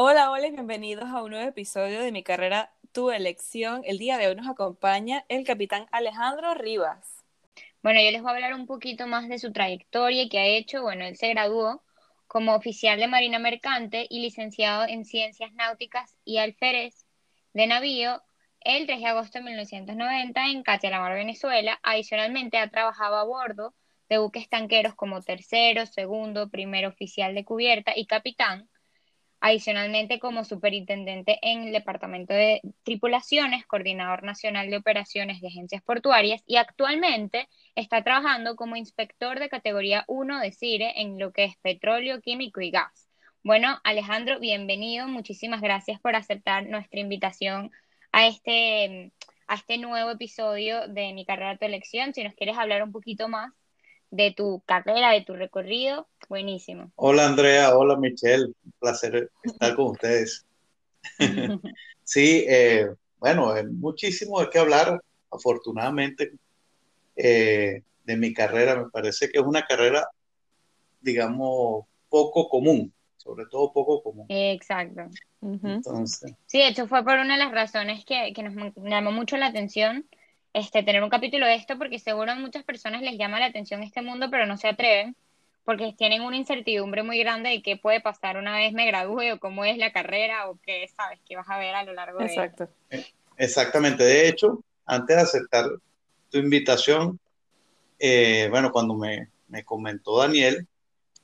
Hola, hola y bienvenidos a un nuevo episodio de Mi carrera, tu elección. El día de hoy nos acompaña el capitán Alejandro Rivas. Bueno, yo les voy a hablar un poquito más de su trayectoria que ha hecho. Bueno, él se graduó como oficial de Marina Mercante y licenciado en Ciencias Náuticas y Alférez de Navío el 3 de agosto de 1990 en Cachalamar, Venezuela. Adicionalmente, ha trabajado a bordo de buques tanqueros como tercero, segundo, primer oficial de cubierta y capitán Adicionalmente, como superintendente en el Departamento de Tripulaciones, coordinador nacional de operaciones de agencias portuarias y actualmente está trabajando como inspector de categoría 1 de CIRE en lo que es petróleo, químico y gas. Bueno, Alejandro, bienvenido. Muchísimas gracias por aceptar nuestra invitación a este, a este nuevo episodio de Mi Carrera Tu Elección. Si nos quieres hablar un poquito más de tu carrera, de tu recorrido. Buenísimo. Hola Andrea, hola Michelle, un placer estar con ustedes. sí, eh, bueno, muchísimo de qué hablar, afortunadamente, eh, de mi carrera. Me parece que es una carrera, digamos, poco común, sobre todo poco común. Exacto. Entonces. Sí, de hecho fue por una de las razones que, que nos llamó mucho la atención este, tener un capítulo de esto porque seguro a muchas personas les llama la atención este mundo, pero no se atreven porque tienen una incertidumbre muy grande de qué puede pasar una vez me gradúe o cómo es la carrera o qué sabes que vas a ver a lo largo Exacto. de... Exactamente. De hecho, antes de aceptar tu invitación, eh, bueno, cuando me, me, comentó Daniel,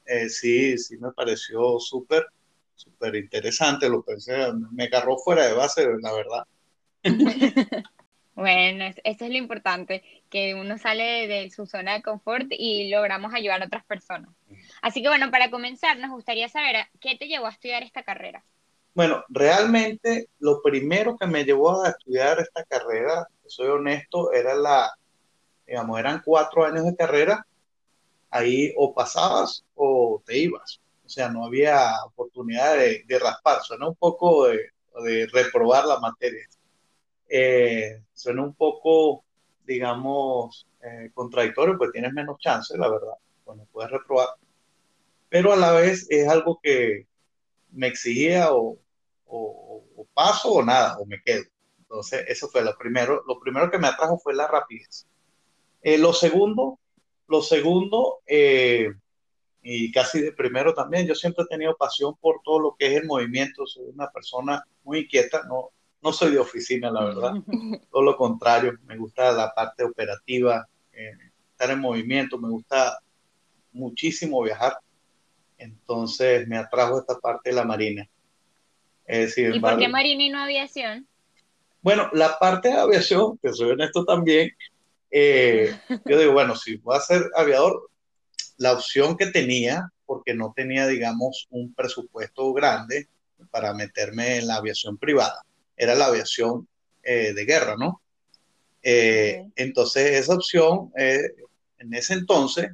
eh, sí, sí me pareció súper, súper interesante, lo pensé, me agarró fuera de base, la verdad. Bueno, eso es lo importante, que uno sale de su zona de confort y logramos ayudar a otras personas. Así que bueno, para comenzar, nos gustaría saber qué te llevó a estudiar esta carrera. Bueno, realmente lo primero que me llevó a estudiar esta carrera, soy honesto, era la, digamos, eran cuatro años de carrera, ahí o pasabas o te ibas. O sea, no había oportunidad de, de raspar, suena un poco de, de reprobar la materia. Eh, suena un poco, digamos, eh, contradictorio, pues tienes menos chance, la verdad, cuando puedes reprobar. Pero a la vez es algo que me exigía o, paso o nada, o me quedo. Entonces, eso fue lo primero. Lo primero que me atrajo fue la rapidez. Eh, lo segundo, lo segundo, y casi de primero también, yo siempre he tenido pasión por todo lo que es el movimiento. Soy una persona muy inquieta, no, no soy de oficina, la verdad. Todo lo contrario, me gusta la parte operativa, eh, estar en movimiento, me gusta muchísimo viajar. Entonces me atrajo esta parte de la marina. ¿Y por qué marina y no aviación? Bueno, la parte de aviación, que soy honesto también, eh, yo digo, bueno, si voy a ser aviador, la opción que tenía, porque no tenía, digamos, un presupuesto grande para meterme en la aviación privada era la aviación eh, de guerra, ¿no? Eh, entonces, esa opción, eh, en ese entonces,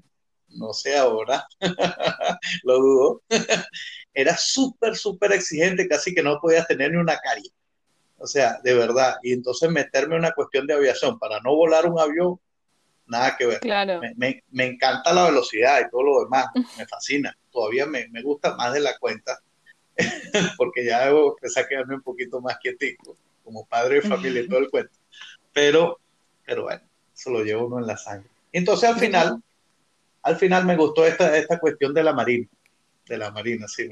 no sé ahora, lo dudo, era súper, súper exigente, casi que no podías tener ni una caria. O sea, de verdad. Y entonces meterme en una cuestión de aviación para no volar un avión, nada que ver. Claro. Me, encanta la velocidad y todo lo demás, me fascina. Todavía me, me gusta más de la cuenta porque ya debo empezar a quedarme un poquito más quietico, como padre de familia y todo el cuento. Pero, pero bueno, eso lo llevo uno en la sangre. Entonces al final, al final me gustó esta, esta cuestión de la marina, de la marina, sí,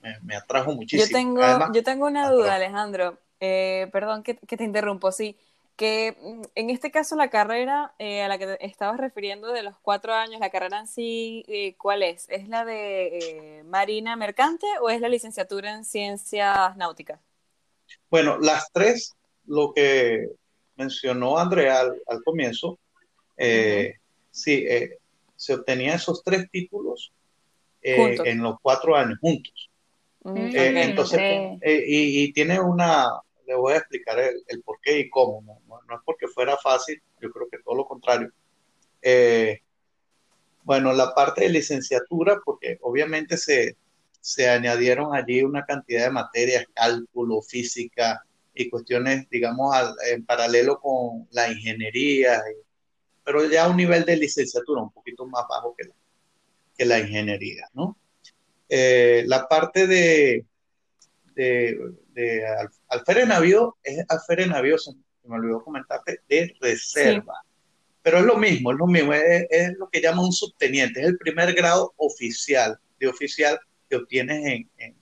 me, me, atrajo muchísimo. Yo tengo, yo tengo una duda, Alejandro. Eh, perdón que, que, te interrumpo, sí que mm, en este caso la carrera eh, a la que te estabas refiriendo de los cuatro años, la carrera en sí, eh, ¿cuál es? ¿Es la de eh, Marina Mercante o es la licenciatura en Ciencias Náuticas? Bueno, las tres, lo que mencionó Andrea al, comienzo, sí, se obtenían esos tres títulos en los cuatro años juntos. Mm, eh, entonces, eh, y, tiene una, le voy a explicar el, por qué y cómo, no, no, es porque fuera fácil, yo creo que todo lo contrario. Eh, bueno, la parte de licenciatura, porque obviamente se, se añadieron allí una cantidad de materias, cálculo, física y cuestiones, digamos, en paralelo con la ingeniería, pero ya a un nivel de licenciatura un poquito más bajo que la, que la ingeniería, ¿no? Eh, la parte de, de, de alférez navío es alférez navío, me olvidó comentarte, de reserva. Pero es lo mismo, es lo mismo, es, lo que llama un subteniente, es el primer grado oficial, de oficial que obtienes en, en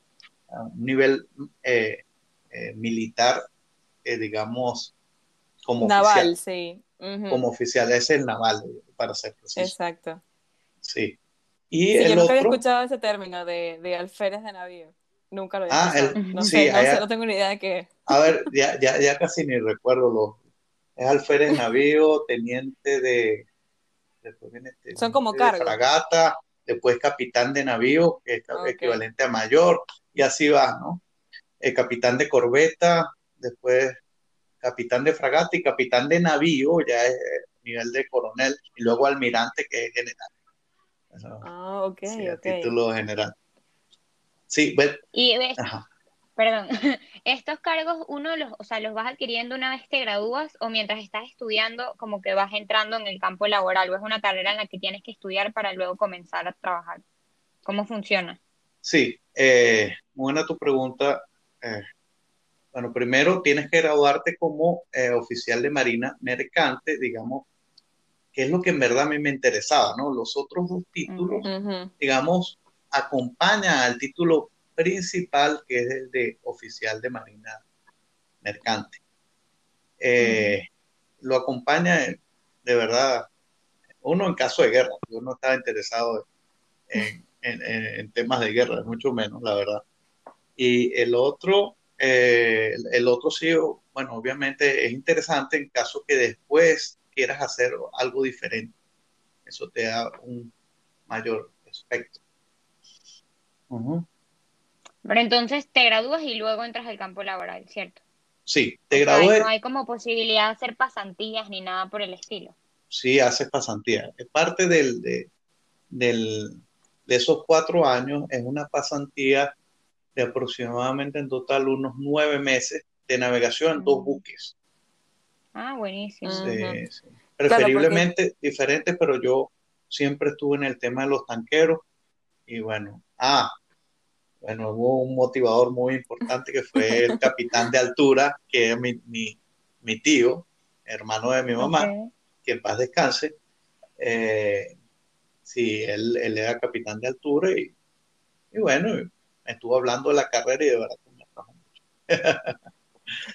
un nivel eh, eh, militar, digamos, como naval, oficial. sí. Como oficial, es el naval, para ser preciso. Exacto. Sí. Y yo nunca había escuchado ese término de, de alférez de navío. Nunca lo había ah, no, sé, no, sé, no, tengo ni idea de qué. A ver, ya, ya, ya casi ni recuerdo lo. Es alférez navío, teniente de. Después viene Son como cargos. Fragata, después capitán de navío, que es equivalente a mayor, y así va, ¿no? El capitán de corbeta, después capitán de fragata y capitán de navío, ya es nivel de coronel, y luego almirante, que es general ah, ok, ok. Título general. Sí, bueno. Y ves, perdón, estos cargos uno los, o sea, los vas adquiriendo una vez te gradúas o mientras estás estudiando como que vas entrando en el campo laboral o es una carrera en la que tienes que estudiar para luego comenzar a trabajar. ¿Cómo funciona? Sí, eh, buena tu pregunta. Eh, bueno, primero tienes que graduarte como eh, oficial de marina mercante, digamos, que es lo que en verdad a mí me interesaba, ¿no? Los otros dos títulos, digamos, acompañan al título principal, que es el de oficial de Marina Mercante. Eh, lo acompaña, de verdad, uno en caso de guerra, yo no estaba interesado en, temas de guerra, mucho menos, la verdad. Y el otro, eh, el otro sí, bueno, obviamente es interesante en caso que después quieras hacer algo diferente. Eso te da un mayor aspecto. Pero entonces te gradúas y luego entras al campo laboral, ¿cierto? Sí, te gradúas. No hay como posibilidad de hacer pasantías ni nada por el estilo. Sí, haces pasantías. Es parte del, de, del, de esos cuatro años, es una pasantía de aproximadamente en total unos nueve meses de navegación en dos buques. Ah, buenísimo. Sí, Preferiblemente diferentes, pero yo siempre estuve en el tema de los tanqueros y bueno, ah, bueno, hubo un motivador muy importante que fue el capitán de altura, que es mi, mi, tío, hermano de mi mamá, que en paz descanse. Eh, sí, él, él, era capitán de altura y, y bueno, me estuvo hablando de la carrera y de verdad que me atrajo mucho.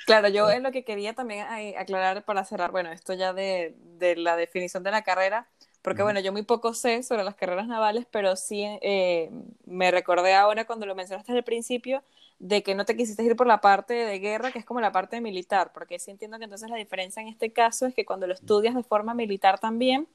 Claro, yo es lo que quería también aclarar para cerrar, bueno, esto ya de, de la definición de la carrera, porque bueno, yo muy poco sé sobre las carreras navales, pero sí eh, me recordé ahora cuando lo mencionaste al principio de que no te quisiste ir por la parte de guerra, que es como la parte militar, porque sí entiendo que entonces la diferencia en este caso es que cuando lo estudias de forma militar también,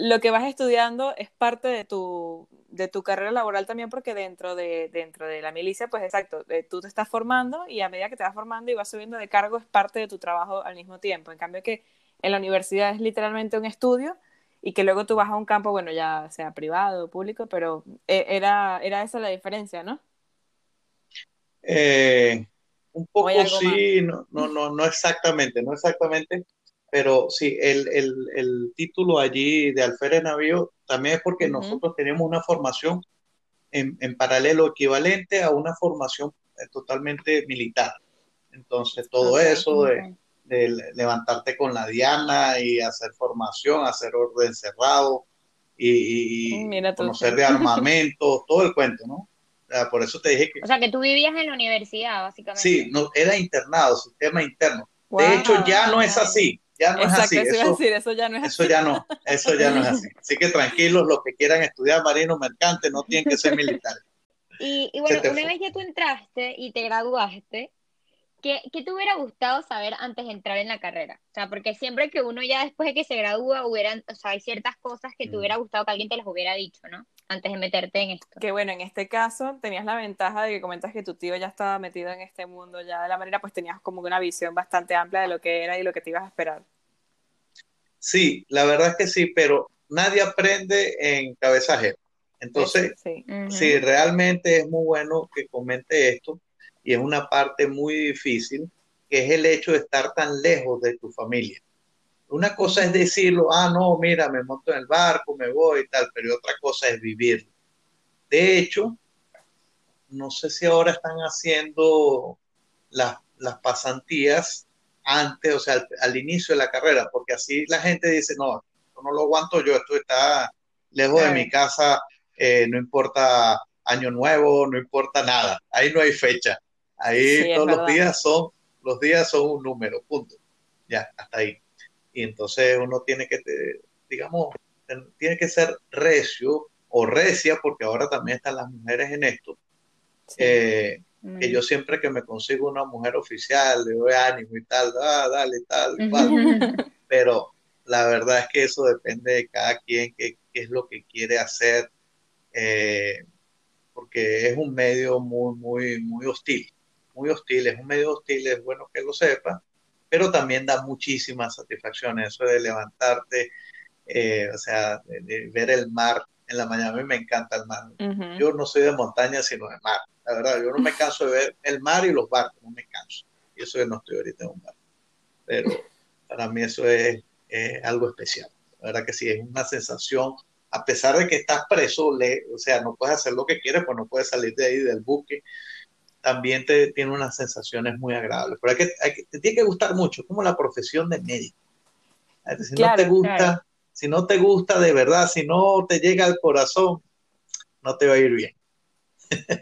lo que vas estudiando es parte de tu, de tu carrera laboral también, porque dentro de, dentro de la milicia, pues exacto, eh, tú te estás formando y a medida que te vas formando y vas subiendo de cargo es parte de tu trabajo al mismo tiempo. En cambio que en la universidad es literalmente un estudio y que luego tú vas a un campo, bueno, ya sea privado o público, pero eh, era, era esa la diferencia, ¿no? Eh, un poco sí, no, no, no, no exactamente, no exactamente pero sí, el, el, el título allí de alférez navío también es porque nosotros tenemos una formación en, en, paralelo equivalente a una formación eh, totalmente militar. Entonces, todo eso de, de, levantarte con la diana y hacer formación, hacer orden cerrado y, y conocer de armamento, todo el cuento, ¿no? por eso te dije que... O sea, que tú vivías en la universidad, básicamente. Sí, no, era internado, sistema interno. de hecho, ya no es así ya no es así. Eso, decir, eso ya no es eso Ya no, eso ya no es así. Así que tranquilos, los que quieran estudiar marino mercante no tienen que ser militares. Y, bueno, una vez ya tú entraste y te graduaste, ¿qué, ¿qué, te hubiera gustado saber antes de entrar en la carrera? O sea, porque siempre que uno ya después de que se gradúa, hubieran, o sea, hay ciertas cosas que te mm. hubiera gustado que alguien te las hubiera dicho, ¿no? antes de meterte en esto. Que bueno, en este caso tenías la ventaja de que comentas que tu tío ya estaba metido en este mundo ya de la manera, pues tenías como una visión bastante amplia de lo que era y lo que te ibas a esperar. Sí, la verdad es que sí, pero nadie aprende en cabeza ajena. Entonces, sí. sí. realmente es muy bueno que comente esto y es una parte muy difícil, que es el hecho de estar tan lejos de tu familia. Una cosa es decirlo, ah, no, mira, me monto en el barco, me voy y tal, pero otra cosa es vivirlo. De hecho, no sé si ahora están haciendo las, las pasantías antes, o sea, al, inicio de la carrera, porque así la gente dice, no, no lo aguanto yo, esto está lejos de mi casa, eh, no importa año nuevo, no importa nada, ahí no hay fecha, ahí todos los días son, los días son un número, punto, ya, hasta ahí. Y entonces uno tiene que, digamos, tiene que ser recio o recia, porque ahora también están las mujeres en esto, eh, que yo siempre que me consigo una mujer oficial, le doy ánimo y tal, ah, dale, tal, Pero la verdad es que eso depende de cada quien, qué, es lo que quiere hacer, eh, porque es un medio muy, muy, muy hostil, muy hostil, es un medio hostil, es bueno que lo sepa, pero también da muchísimas satisfacciones, eso de levantarte, eh, o sea, de, ver el mar en la mañana, a mí me encanta el mar. Yo no soy de montaña, sino de mar la verdad, yo no me canso de ver el mar y los barcos, no me canso. Y eso es no estoy ahorita en un barco. Pero para mí eso es, algo especial. La verdad que sí, es una sensación, a pesar de que estás preso, le, o sea, no puedes hacer lo que quieres, pues no puedes salir de ahí del buque, también te tiene unas sensaciones muy agradables. Pero hay que, hay que, te tiene que gustar mucho, como la profesión de médico. Si no te gusta, si no te gusta de verdad, si no te llega al corazón, no te va a ir bien.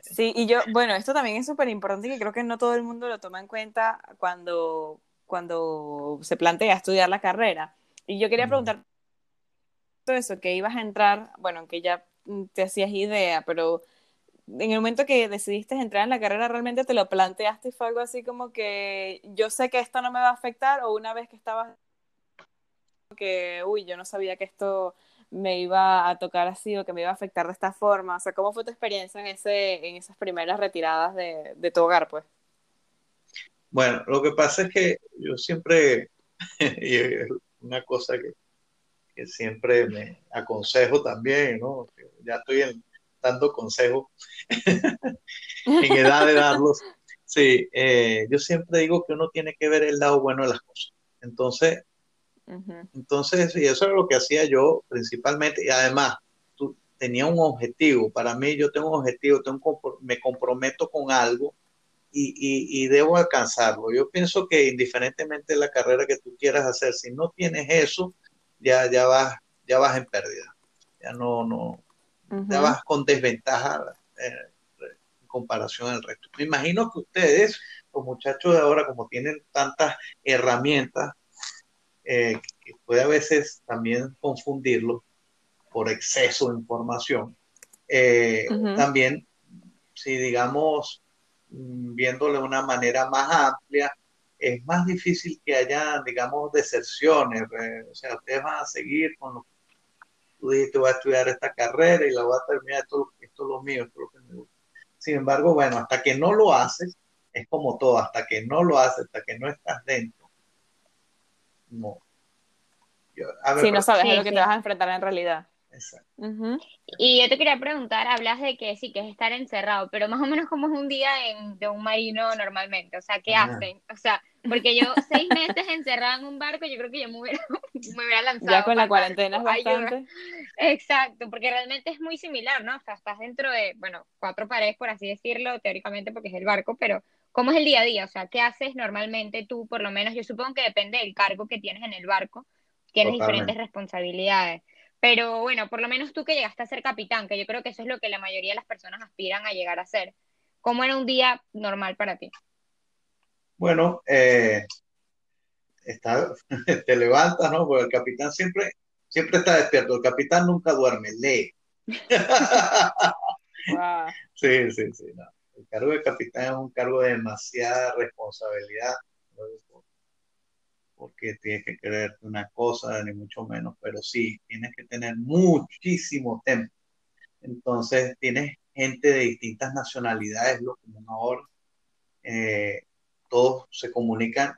Sí, y yo, bueno, esto también es súper importante y que creo que no todo el mundo lo toma en cuenta cuando, cuando se plantea estudiar la carrera. Y yo quería preguntar todo eso, que ibas a entrar, bueno, que ya te hacías idea, pero en el momento que decidiste entrar en la carrera, ¿realmente te lo planteaste y fue algo así como que yo sé que esto no me va a afectar o una vez que estabas que, uy, yo no sabía que esto me iba a tocar así o que me iba a afectar de esta forma? O sea, ¿cómo fue tu experiencia en, ese, en esas primeras retiradas de, de tu hogar, pues? Bueno, lo que pasa es que yo siempre, y una cosa que, que, siempre me aconsejo también, ¿no? Ya estoy dando consejos en edad de darlos. Sí, eh, yo siempre digo que uno tiene que ver el lado bueno de las cosas. Entonces, entonces, y eso es lo que hacía yo principalmente, y además, tú, tenía un objetivo, para mí yo tengo un objetivo, tengo me comprometo con algo y, y, debo alcanzarlo. Yo pienso que indiferentemente de la carrera que tú quieras hacer, si no tienes eso, ya, ya, vas, ya vas en pérdida, ya no, no, vas con desventaja eh, en comparación al resto. Me imagino que ustedes, los muchachos de ahora, como tienen tantas herramientas, eh, que puede a veces también confundirlo por exceso de información. Eh, también, si digamos, mm, viéndole de una manera más amplia, es más difícil que haya, digamos, deserciones. Eh, o sea, ustedes van a seguir con lo que dijiste, voy a estudiar esta carrera y la voy a terminar, esto, esto es lo mío, esto es lo que me gusta. Sin embargo, bueno, hasta que no lo haces, es como todo, hasta que no lo haces, hasta que no estás dentro, no. si no sabes a lo que te vas a enfrentar en realidad. Exacto. Y yo te quería preguntar, hablas de que sí, que es estar encerrado, pero más o menos cómo es un día de un marino normalmente, o sea, ¿qué hacen? O sea, porque yo seis meses encerrada en un barco, yo creo que yo me hubiera, lanzado. Ya con la cuarentena es bastante. Exacto, porque realmente es muy similar, ¿no? O sea, estás dentro de, bueno, cuatro paredes, por así decirlo, teóricamente porque es el barco, pero ¿cómo es el día a día? O sea, ¿qué haces normalmente tú, por lo menos? Yo supongo que depende del cargo que tienes en el barco, tienes diferentes responsabilidades. Pero bueno, por lo menos tú que llegaste a ser capitán, que yo creo que eso es lo que la mayoría de las personas aspiran a llegar a ser. ¿Cómo era un día normal para ti? Bueno, eh, está, te levantas, ¿no? Porque el capitán siempre, siempre está despierto. El capitán nunca duerme, lee. Sí, sí, sí. El cargo de capitán es un cargo de demasiada responsabilidad. ¿no? porque tienes que creerte una cosa, ni mucho menos, pero sí, tienes que tener muchísimo tiempo, Entonces tienes gente de distintas nacionalidades, lo común ahora. Eh, todos se comunican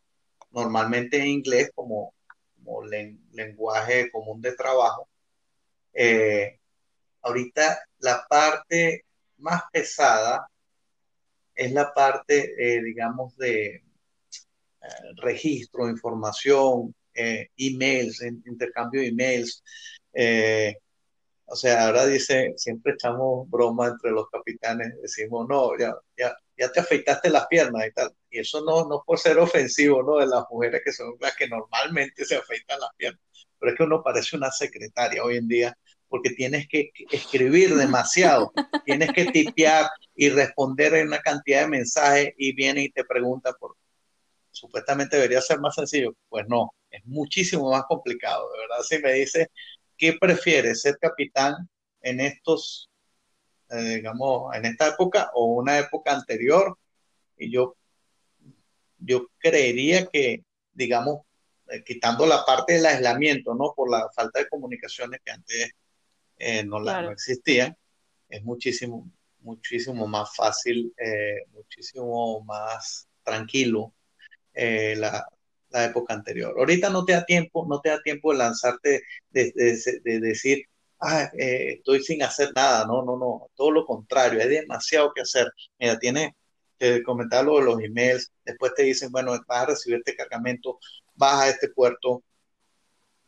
normalmente en inglés como, como lenguaje común de trabajo. Eh, ahorita la parte más pesada es la parte, eh, digamos, de registro, información, emails, intercambio de emails. O sea, ahora dice, siempre echamos broma entre los capitanes, decimos, no, ya, ya, ya te afeitaste las piernas y tal. Y eso no, no por ser ofensivo, ¿no? De las mujeres que son las que normalmente se afeitan las piernas. Pero es que uno parece una secretaria hoy en día porque tienes que escribir demasiado, tienes que tipear y responder en una cantidad de mensajes y viene y te pregunta por... Supuestamente debería ser más sencillo. Pues no, es muchísimo más complicado, de verdad. Si me dice ¿qué prefiere ser capitán en estos, eh, digamos, en esta época o una época anterior? Y yo, yo creería que, digamos, eh, quitando la parte del aislamiento, ¿no? Por la falta de comunicaciones que antes eh, no, la, no existían, es muchísimo, muchísimo más fácil, muchísimo más tranquilo la, la época anterior. Ahorita no te da tiempo, no te da tiempo de lanzarte, de, decir, ah, eh, estoy sin hacer nada. No, no, no, todo lo contrario, hay demasiado que hacer. Mira, tienes que comentar lo de los emails, después te dicen, bueno, vas a recibir este cargamento, vas a este puerto,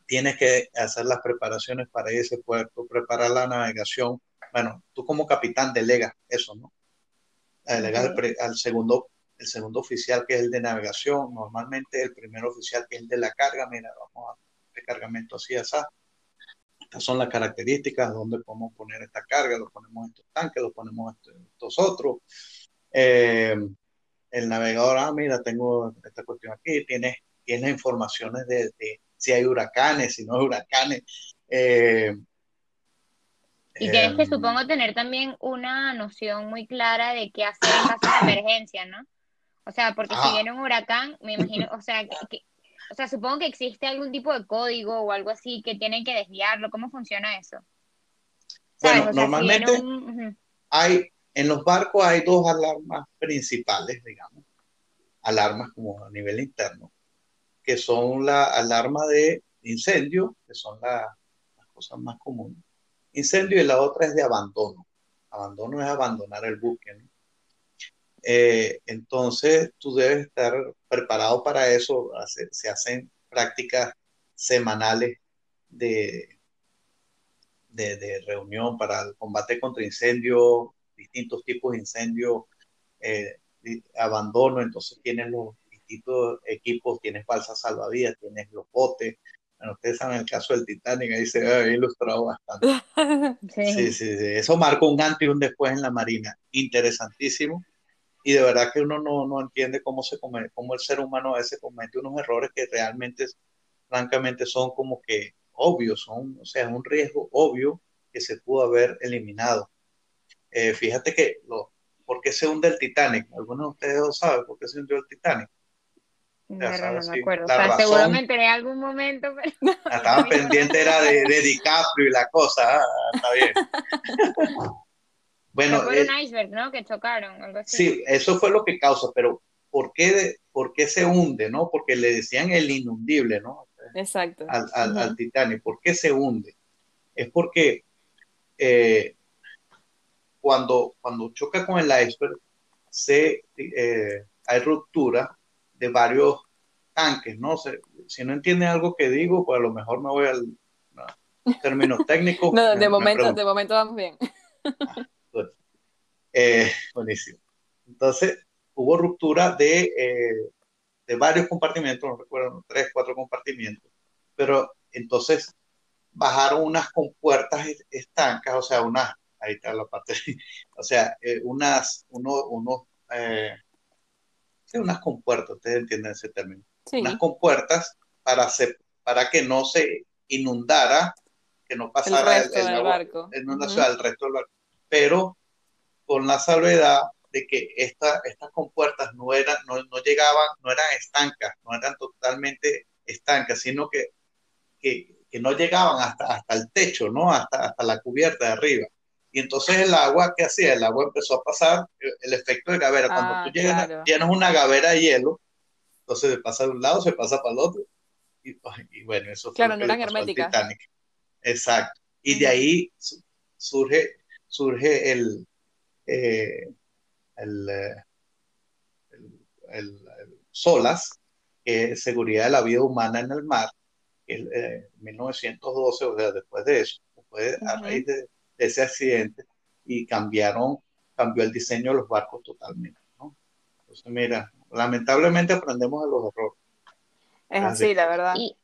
tienes que hacer las preparaciones para ese puerto, preparar la navegación. Bueno, tú como capitán delegas eso, ¿no? Delegas al segundo el segundo oficial que es el de navegación, normalmente el primer oficial que es el de la carga, mira, vamos a este cargamento así, así. Estas son las características, donde podemos poner esta carga, lo ponemos en estos tanques, lo ponemos en estos otros. Eh, el navegador, ah, mira, tengo esta cuestión aquí, tiene, tiene informaciones de, si hay huracanes, si no hay huracanes. Eh, y tienes que, em, supongo, tener también una noción muy clara de qué hacer en caso de emergencia, ¿no? O sea, porque si viene un huracán, me imagino, o sea, que, o sea, supongo que existe algún tipo de código o algo así que tienen que desviarlo. ¿Cómo funciona eso? Bueno, normalmente hay, en los barcos hay dos alarmas principales, digamos, alarmas como a nivel interno, que son la alarma de incendio, que son las cosas más comunes. Incendio y la otra es de abandono. Abandono es abandonar el buque, ¿no? Eh, entonces, tú debes estar preparado para eso. Se, hacen prácticas semanales de, de, reunión para el combate contra incendios, distintos tipos de incendios, eh, abandono. Entonces, tienes los distintos equipos, tienes balsas salvavidas, tienes los botes. Bueno, ustedes saben el caso del Titanic, ahí se ve ilustrado bastante. Sí. Sí, sí, Eso marcó un antes y un después en la Marina. Interesantísimo y de verdad que uno no, no entiende cómo, se come, cómo el ser humano a veces comete unos errores que realmente, francamente, son como que obvios, son, o sea, es un riesgo obvio que se pudo haber eliminado. Eh, fíjate que, lo, ¿por qué se hunde el Titanic? Algunos de ustedes lo saben por qué se hundió el Titanic. No, no, me acuerdo. O sea, seguramente en algún momento. Pero... Estaba pendiente, era de, de, DiCaprio y la cosa. Ah, está bien. Bueno, fue un iceberg, ¿no? Que chocaron, algo así. Sí, eso fue lo que causa, pero ¿por qué, ¿por qué se hunde, no? Porque le decían el inundible, ¿no? Exacto. Al, al, Titanic. ¿Por qué se hunde? Es porque eh, cuando, cuando choca con el iceberg, se, eh, hay ruptura de varios tanques, ¿no? si no entienden algo que digo, pues a lo mejor me voy al término técnico. no, de momento, de momento vamos bien. Eh, buenísimo. Entonces, hubo ruptura de, eh, de varios compartimentos, no recuerdo, tres, cuatro compartimentos, pero entonces bajaron unas compuertas estancas, o sea, unas, ahí está la parte, o sea, eh, unas, uno, unos, unas compuertas, ustedes entienden ese término, unas compuertas para, para que no se inundara, que no pasara el, resto del barco. el resto del barco. Pero con la salvedad de que esta, estas compuertas no, eran, no, no, llegaban, no eran estancas, no eran totalmente estancas, sino que, que, que no llegaban hasta, hasta el techo, ¿no? Hasta, hasta la cubierta de arriba. Y entonces el agua, ¿qué hacía? El agua empezó a pasar, el efecto de gavera. Cuando Ah, tú llegas, claro. llenas una gavera de hielo, entonces se pasa de un lado, se pasa para el otro. Y, y bueno, eso fue Claro, lo no eran herméticas. Exacto. Y de ahí su- surge, surge el, eh, el, eh, el- el- el SOLAS, que es Seguridad de la Vida Humana en el Mar, que es, eh, 1912, o sea, después de eso, después de- a raíz de, de ese accidente, y cambiaron, cambió el diseño de los barcos totalmente, ¿no? Entonces, mira, lamentablemente aprendemos de los errores. Es Así. así, la verdad. Y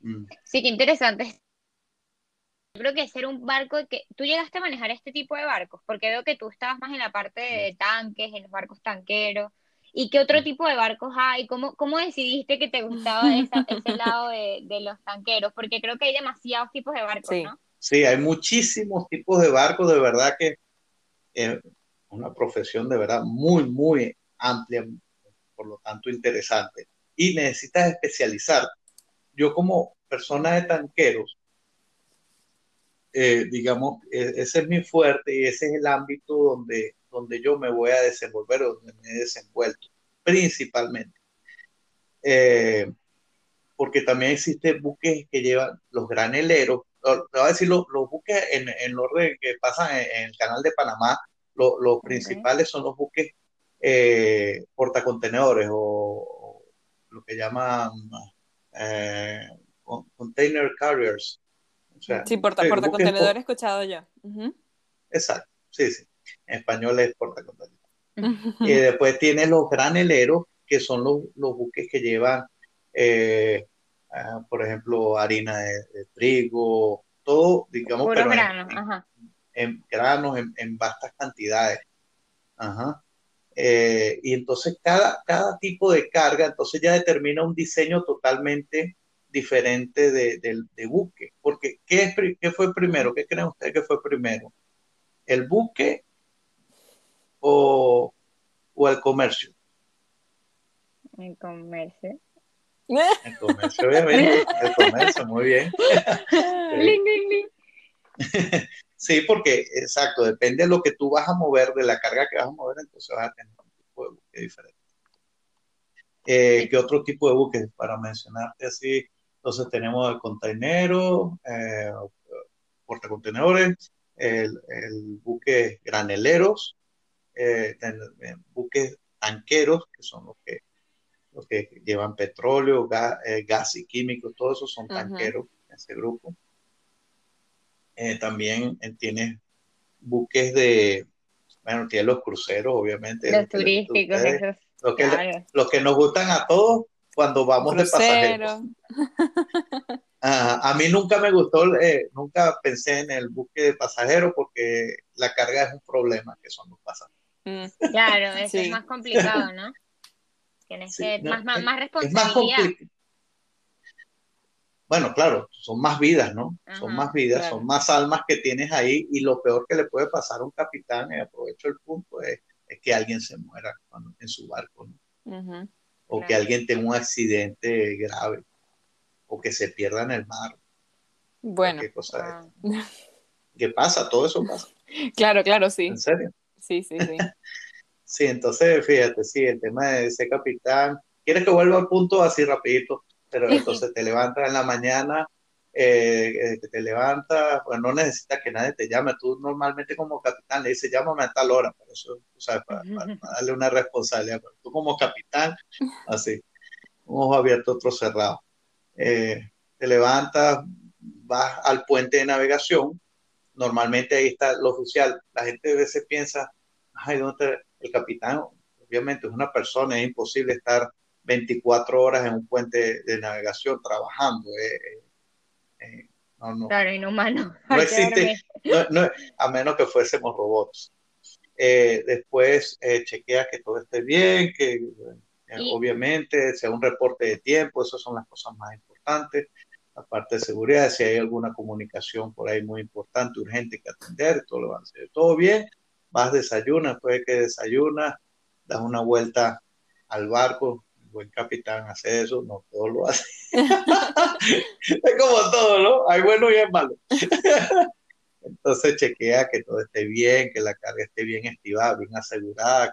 Mm. sí, qué interesante. Yo creo que ser un barco que tú llegaste a manejar este tipo de barcos, porque veo que tú estabas más en la parte de tanques, en los barcos tanqueros. ¿Y qué otro tipo de barcos hay? ¿Cómo, cómo decidiste que te gustaba esa- ese lado de, de los tanqueros? Porque creo que hay demasiados tipos de barcos, Sí. ¿no? Sí, hay muchísimos tipos de barcos, de verdad que es una profesión de verdad muy, muy amplia, por lo tanto interesante. Y necesitas especializar. Yo como persona de tanqueros, eh, digamos, eh, ese es mi fuerte y ese es el ámbito donde, donde yo me voy a desenvolver, donde me he desenvuelto, principalmente. Eh, porque también existen buques que llevan los graneleros, te voy a decir los, los buques en, en orden que pasan en, en el canal de Panamá, lo- los principales son los buques eh, portacontenedores o, o lo que llaman eh, con- container carriers. O sea, Sí, porta, sí, porta contenedor he escuchado yo. Ujú. Exacto, sí, sí. En español es portacontenedor. Y después tiene los graneleros, que son los, los buques que llevan, eh, ah, por ejemplo, harina de, de trigo, todo, digamos, pero en- granos, en, ajá. en granos, en, en vastas cantidades. Ajá. Eh, y entonces cada, cada tipo de carga, entonces ya determina un diseño totalmente diferente de, del- de buque. Porque, ¿qué, es, ¿qué fue primero? ¿Qué creen ustedes que fue primero? ¿El buque o, o el comercio? El comercio. El comercio, obviamente. El comercio, muy bien. Sí, porque, exacto, depende de lo que tú vas a mover, de la carga que vas a mover, entonces vas a tener un tipo de buque diferente. Eh, ¿Qué otro tipo de buques? Para mencionarte así, entonces tenemos el containero, eh, portacontenedores, el, el buque graneleros, eh, eh, buques tanqueros, que son los que, los que llevan petróleo, ga- eh, gas y químicos, todos esos son tanqueros, ese grupo. Eh, también tienes buques de, bueno, tienes los cruceros, obviamente. Los turísticos, esos. los que, Claro. los que nos gustan a todos cuando vamos de pasajeros. Ajá, A mí nunca me gustó, eh, nunca pensé en el buque de pasajeros porque la carga es un problema, que son los pasajeros. Mm, Claro, eso es más complicado, ¿no? Tienes Sí, que no, más, más, es- más Es más responsabilidad. complicado. Bueno, claro, son más vidas, ¿no? Son Ajá, más vidas, claro. son más almas que tienes ahí y lo peor que le puede pasar a un capitán, y aprovecho el punto, es, es que alguien se muera cuando- en su barco, ¿no? ujú. O que alguien tenga un accidente grave o que se pierda en el mar. Bueno, Qué cosa Ah. ¿Qué pasa? Todo eso pasa, claro, claro, sí. en serio. Sí, sí, sí. Sí, entonces, fíjate, sí, el tema de ese capitán. ¿Quieres que vuelva al punto así rapidito? Pero entonces te levantas en la mañana, eh, eh, que te levantas, pues no necesitas que nadie te llame. Tú normalmente como capitán le dices, llámame a tal hora, por eso, tú sabes, para, para- para darle una responsabilidad. Pero tú como capitán, así, un ojo abierto, otro cerrado. Eh, te levantas, vas al puente de navegación, normalmente ahí está el oficial. La gente a veces piensa, ay, ¿dónde está el capitán? Obviamente es una persona, es imposible estar 24 horas en un puente de navegación trabajando. eh, eh, no, no, Claro, inhumano. no existe, dormir. no- no- a menos que fuésemos robots. Eh, después eh, chequea que todo esté bien, que eh, Y- obviamente sea un reporte de tiempo, esas son las cosas más importantes. La parte de seguridad, si hay alguna comunicación por ahí muy importante, urgente que atender, todo lo va a hacer. Todo bien, vas, desayunas, después de que desayunas, das una vuelta al barco, buen capitán hace eso, no todos lo hacen. es como todo, ¿no? Hay bueno y hay malo. Entonces chequea que todo esté bien, que la carga esté bien estivada, bien asegurada,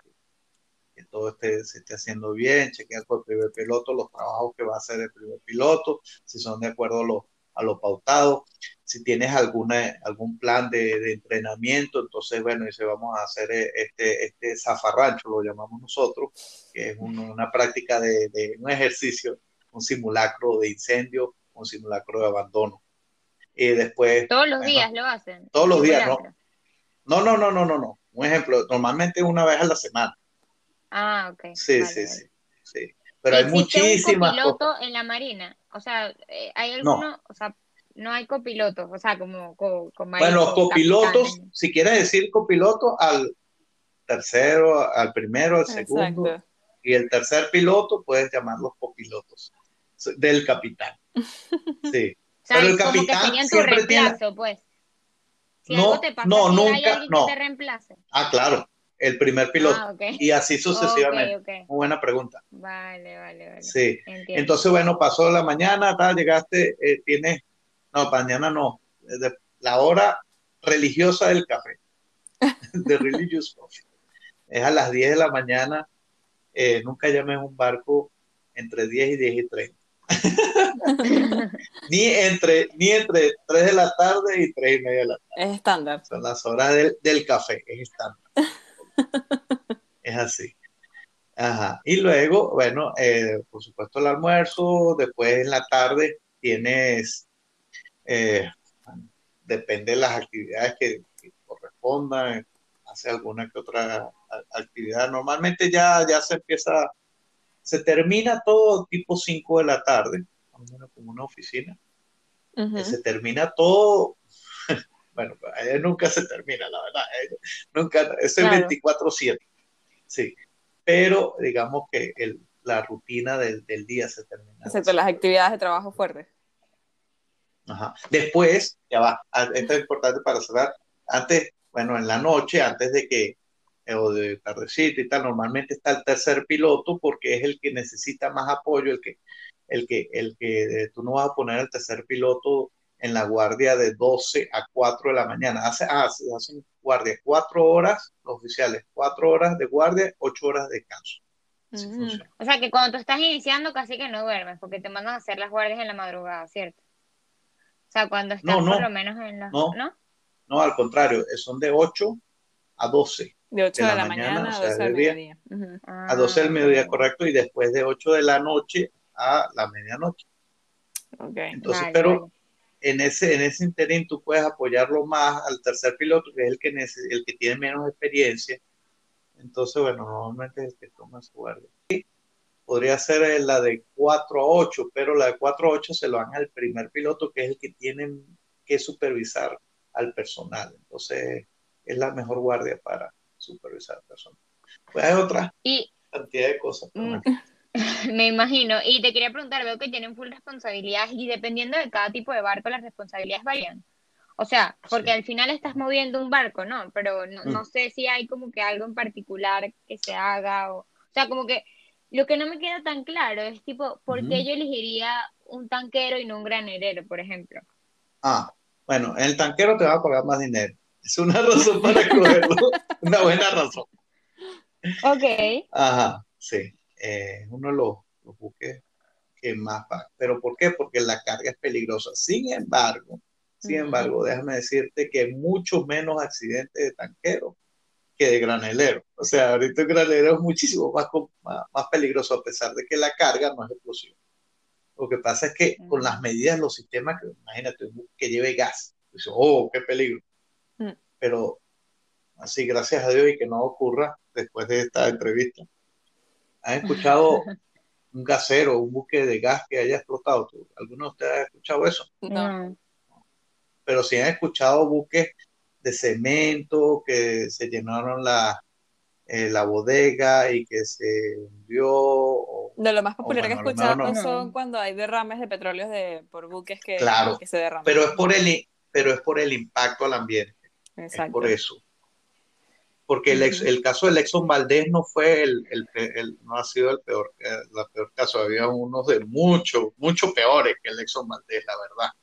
que, todo esté, se esté haciendo bien, chequea con el primer piloto los trabajos que va a hacer el primer piloto, si son de acuerdo a lo, a lo pautado, si tienes alguna, algún plan de, entrenamiento, entonces bueno, dice vamos a hacer este, este zafarrancho, lo llamamos nosotros, que es una práctica de, de un ejercicio, un simulacro de incendio, un simulacro de abandono y después... Todos los días lo hacen. Todos los días, ¿no? No, no, no, no, no, no. Un ejemplo, normalmente una vez a la semana. Ah, ok. Sí, sí, sí, sí. Pero hay muchísimas. Un copiloto en la marina? O sea, eh, hay algunos, o sea, no hay copilotos, o sea, como, como, Bueno, los copilotos, si quieres decir copiloto, al tercero, al primero, al segundo. Y el tercer piloto puedes llamarlos copilotos del capitán. Sí. Pero el capitán siempre tiene... pues. no, no, nunca, no. Ah, claro, el primer piloto. Ah, y así sucesivamente. Muy buena pregunta. Vale, vale, vale. Sí. Entonces, bueno, pasó la mañana, tal, llegaste, eh, tienes, no, mañana no, la hora religiosa del café, de religious coffee. Es a las 10 de la mañana, eh, nunca llames un barco entre 10 y 10 y 30. ni, entre, ni entre 3 de la tarde y 3 y media de la tarde. Es estándar. Son las horas del, del café, es estándar. Es así. Ajá. Y luego, bueno, eh, por supuesto el almuerzo, después en la tarde tienes, eh, depende de las actividades que, que, correspondan, hace alguna que otra actividad. Normalmente ya, ya se empieza se termina todo tipo 5 de la tarde, como una oficina. Se termina todo, bueno, nunca se termina, la verdad. nunca, es el 24-7. Sí, pero digamos que el, la rutina del, del, día se termina. Excepto las actividades de trabajo fuertes. Ajá. Después, ya va, esto es importante para cerrar, antes, bueno, en la noche, antes de que o de tardecita y tal, normalmente está el tercer piloto porque es el que necesita más apoyo, el que, el que, el que eh, tú no vas a poner el tercer piloto en la guardia de 12 a 4 de la mañana. Hace, ah, hacen guardia 4 horas, los oficiales, 4 horas de guardia, 8 horas de descanso. Mm. O sea que cuando tú estás iniciando casi que no duermes, porque te mandan a hacer las guardias en la madrugada, ¿cierto? O sea, cuando estás por lo menos en la... No, no, no al contrario, son de 8 a 12. De 8 de, la, mañana, a 12 del mediodía. A 12 del mediodía, correcto, y después de 8 de la noche a la medianoche. Okay. Entonces, pero en ese, en ese interín tú puedes apoyarlo más al tercer piloto, que es el que, el que tiene menos experiencia. Entonces, bueno, normalmente es el que toma su guardia. Podría ser la de 4 a 8, pero la de 4 a 8 se lo dan al primer piloto, que es el que tiene que supervisar al personal. Entonces, es la mejor guardia para, supervisar personas. Pues hay otra y, cantidad de cosas. Mm, me imagino. Y te quería preguntar, veo que tienen full responsabilidades y dependiendo de cada tipo de barco, las responsabilidades varían. O sea, porque al final estás moviendo un barco, ¿no? Pero no, no, mm. sé si hay como que algo en particular que se haga. O, o sea, como que lo que no me queda tan claro es tipo, ¿por qué yo elegiría un tanquero y no un granerero, por ejemplo? Ah, bueno, el tanquero te va a pagar más dinero. Es una razón para cogerlo, una buena razón. Ok. Ajá, sí. Eh, uno de los, los buques que más va. ¿Pero por qué? Porque la carga es peligrosa. Sin embargo, sin embargo, déjame decirte que hay mucho menos accidentes de tanquero que de granelero. O sea, ahorita el granelero es muchísimo más, más, peligroso a pesar de que la carga no es explosiva. Lo que pasa es que con las medidas, los sistemas, que, imagínate, un buque que lleve gas, dice, oh, qué peligro pero así, gracias a Dios y que no ocurra después de esta entrevista. ¿Han escuchado un gasero, un buque de gas que haya explotado? ¿Alguno de ustedes ha escuchado eso? No. Pero si han escuchado buques de cemento que se llenaron la, eh, la bodega y que se hundió. de lo más popular que he escuchado son cuando hay derrames de petróleo de, por buques que, que se derraman. Pero es por el, pero es por el impacto al ambiente por eso. Porque el, el, caso del Exxon Valdés no fue el, el, no ha sido el peor, el peor caso. Había unos de mucho, mucho peores que el Exxon Valdés, la verdad.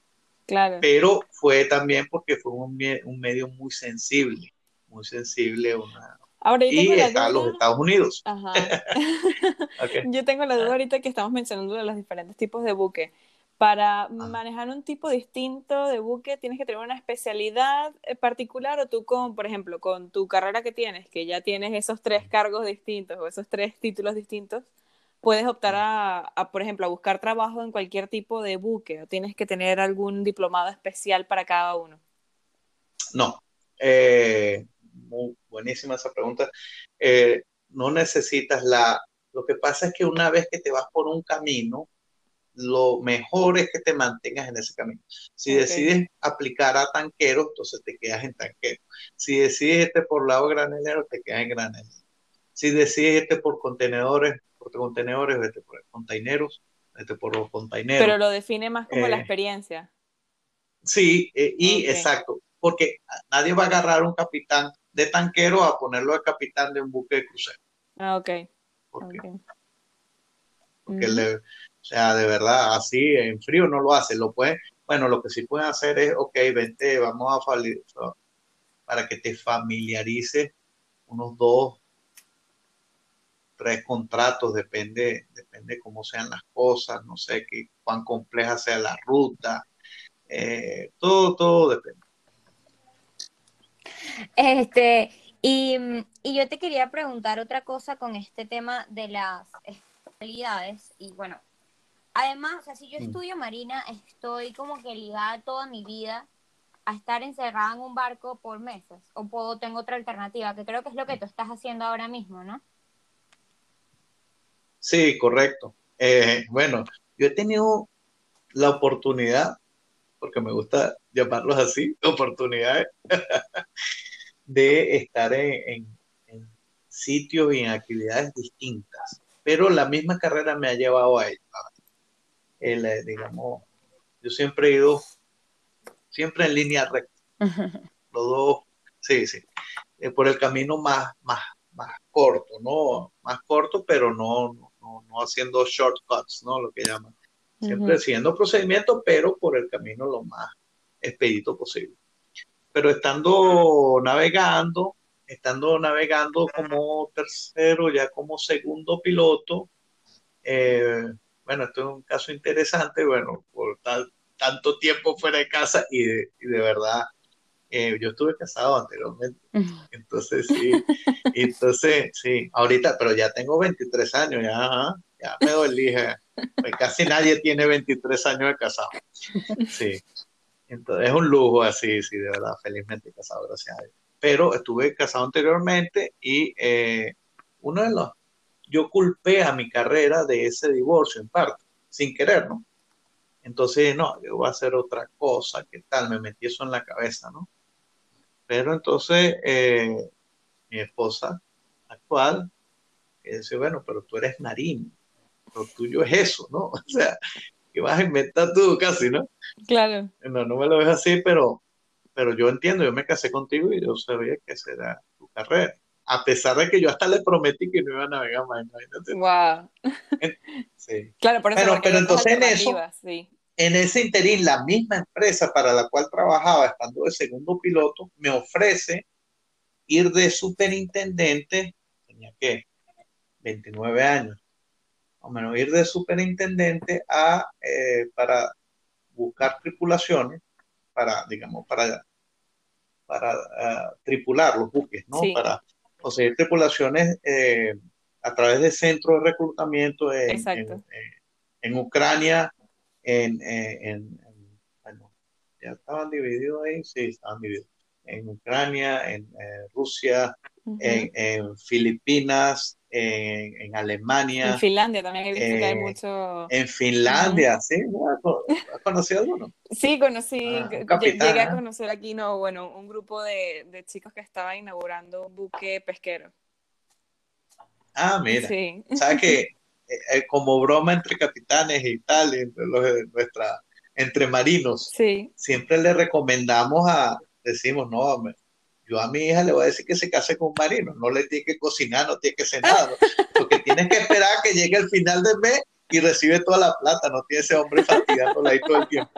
Claro. Pero fue también porque fue un, un medio muy sensible, muy sensible. Una... Ahora, y está los Estados Unidos. Ajá. Yo tengo la duda ahorita que estamos mencionando de los diferentes tipos de buque. Para manejar un tipo distinto de buque, ¿tienes que tener una especialidad eh, particular o tú con, por ejemplo, con tu carrera que tienes, que ya tienes esos tres cargos distintos o esos tres títulos distintos, puedes optar a, por ejemplo, a buscar trabajo en cualquier tipo de buque o tienes que tener algún diplomado especial para cada uno? No. Eh, muy buenísima esa pregunta. Eh, no necesitas la... Lo que pasa es que una vez que te vas por un camino, lo mejor es que te mantengas en ese camino. Si decides aplicar a tanquero, entonces te quedas en tanquero. Si decides irte por lado granelero, te quedas en granelero. Si decides irte por contenedores, por contenedores, vete por containeros, vete por los containeros. Pero lo define más como la eh, experiencia. Sí, eh, y exacto, porque nadie va a agarrar un capitán de tanquero a ponerlo de capitán de un buque de crucero. Ah, ok. Porque, porque le, o sea, de verdad, así en frío no lo hace. Lo puede, bueno, lo que sí pueden hacer es, ok, vente, vamos a para que te familiarice unos dos, tres contratos, depende, depende cómo sean las cosas, no sé qué, cuán compleja sea la ruta, eh, todo, todo depende. Este, y, y, yo te quería preguntar otra cosa con este tema de las especialidades, y bueno, Además, o sea, si yo estudio marina, estoy como que ligada toda mi vida a estar encerrada en un barco por meses. O puedo, tengo otra alternativa, que creo que es lo que tú estás haciendo ahora mismo, ¿no? Sí, correcto. Eh, bueno, yo he tenido la oportunidad, porque me gusta llamarlos así, oportunidades, de estar en, en, sitios y en actividades distintas. Pero la misma carrera me ha llevado a ello el, eh, digamos, yo siempre he ido, siempre en línea recta. Los dos, sí, sí, eh, por el camino más, más, más corto, ¿no? Más corto, pero no, no, no haciendo shortcuts, ¿no? Lo que llaman. Siempre siguiendo procedimientos, pero por el camino lo más expedito posible. Pero estando navegando, estando navegando como tercero, ya como segundo piloto, eh, bueno, esto es un caso interesante, bueno, por tal, tanto tiempo fuera de casa y de, verdad, eh, yo estuve casado anteriormente, entonces sí, entonces sí, ahorita, pero ya tengo 23 años, ya, ya me doy pues casi nadie tiene 23 años de casado, sí, entonces es un lujo así, sí, de verdad, felizmente casado, gracias a Dios. Pero estuve casado anteriormente y eh, uno de los yo culpé a mi carrera de ese divorcio en parte, sin querer, ¿no? Entonces, no, yo voy a hacer otra cosa, ¿qué tal? Me metí eso en la cabeza, ¿no? Pero entonces, eh, mi esposa actual, que dice, bueno, pero tú eres marino, lo tuyo es eso, ¿no? O sea, que vas a inventar tú casi, ¿no? Claro. No, no me lo ves así, pero, pero yo entiendo, yo me casé contigo y yo sabía que será tu carrera a pesar de que yo hasta le prometí que no iba a navegar más, imagínate. Wow. Sí. Claro, por eso pero, pero entonces en eso, en ese interín, la misma empresa para la cual trabajaba, estando de segundo piloto, me ofrece ir de superintendente, tenía que 29 años, o menos ir de superintendente a, eh, para buscar tripulaciones, para, digamos, para, para uh, tripular los buques, ¿no? Para conseguir tripulaciones eh, a través de centros de reclutamiento en, en, Ucrania, en, en, bueno, ya estaban divididos ahí, sí, estaban divididos, en Ucrania, en eh, Rusia, en, Filipinas, en, Alemania. En Finlandia también he visto que hay eh, mucho. En Finlandia, sí, ¿has conocido alguno? Sí, conocí, ah, llegué a conocer aquí, no, bueno, un grupo de, de chicos que estaba inaugurando un buque pesquero. Ah, mira. Sí. ¿Sabes que eh, eh, como broma entre capitanes y tal, entre, los, nuestra, entre marinos, sí. siempre le recomendamos a, decimos, no, yo a mi hija le voy a decir que se case con un marino, no le tiene que cocinar, no tiene que cenar, porque tienes que esperar que llegue el final del mes y recibe toda la plata, no tiene ese hombre fatigándola ahí todo el tiempo.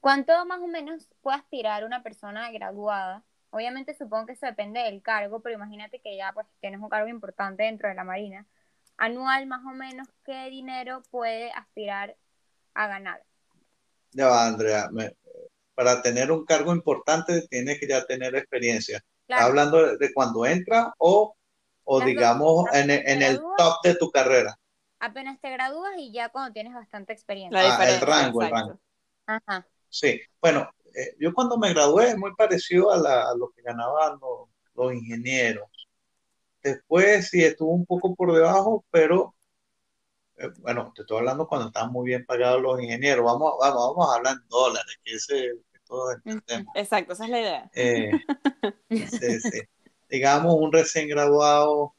¿Cuánto más o menos puede aspirar una persona graduada? Obviamente supongo que eso depende del cargo, pero imagínate que ya pues tienes un cargo importante dentro de la Marina. Anual más o menos, ¿qué dinero puede aspirar a ganar? Ya va, Andrea. Para tener un cargo importante tienes que ya tener experiencia. hablando de, cuando entra o, o digamos en, en el top de tu carrera? Apenas te gradúas y ya cuando tienes bastante experiencia. Ah, el rango, el rango. Ajá. Sí, bueno, eh, yo cuando me gradué es muy parecido a, la, lo que ganaban los, ingenieros. Después sí estuvo un poco por debajo, pero eh, bueno, te estoy hablando cuando estaban muy bien pagados los ingenieros. Vamos, vamos, vamos a hablar en dólares, que ese todos entendemos. Exacto, esa es la idea. Eh, sí, sí. Digamos, un recién graduado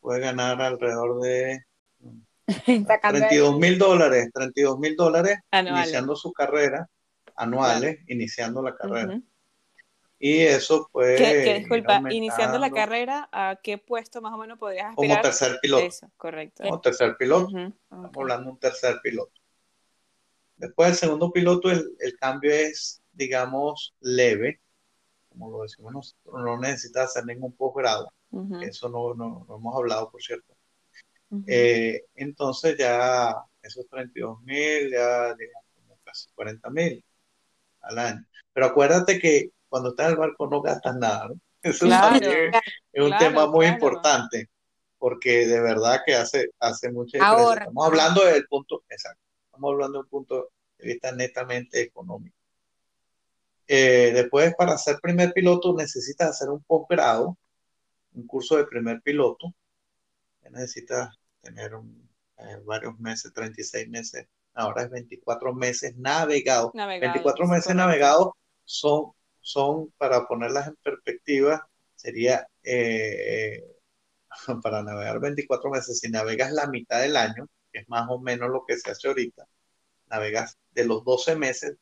puede ganar alrededor de 32 mil dólares, 32 mil dólares iniciando su carrera, anuales, iniciando la carrera. Y eso pues... ¿Qué, disculpa, iniciando la carrera, ¿a qué puesto más o menos podrías aspirar? Como tercer piloto. Eso, correcto. Como tercer piloto. Estamos hablando de un tercer piloto. Después del segundo piloto, el, el, cambio es, digamos, leve. Como lo decimos nosotros, no necesitas hacer ningún posgrado. Eso no, no, no hemos hablado, por cierto eh, entonces ya esos 32 mil ya llegan como casi 40 mil al año. Pero acuérdate que cuando estás en el barco no gastas nada, ¿no? Eso es un tema muy importante, porque de verdad que hace, hace mucha diferencia. Estamos hablando del punto, exacto, estamos hablando de un punto de vista netamente económico. Eh, después, para ser primer piloto, necesitas hacer un posgrado, un curso de primer piloto. Necesitas tener eh, varios meses, 36 meses, ahora es 24 meses navegados. 24 meses navegados son, son, para ponerlas en perspectiva, sería eh, para navegar 24 meses, si navegas la mitad del año, que es más o menos lo que se hace ahorita, navegas de los 12 meses,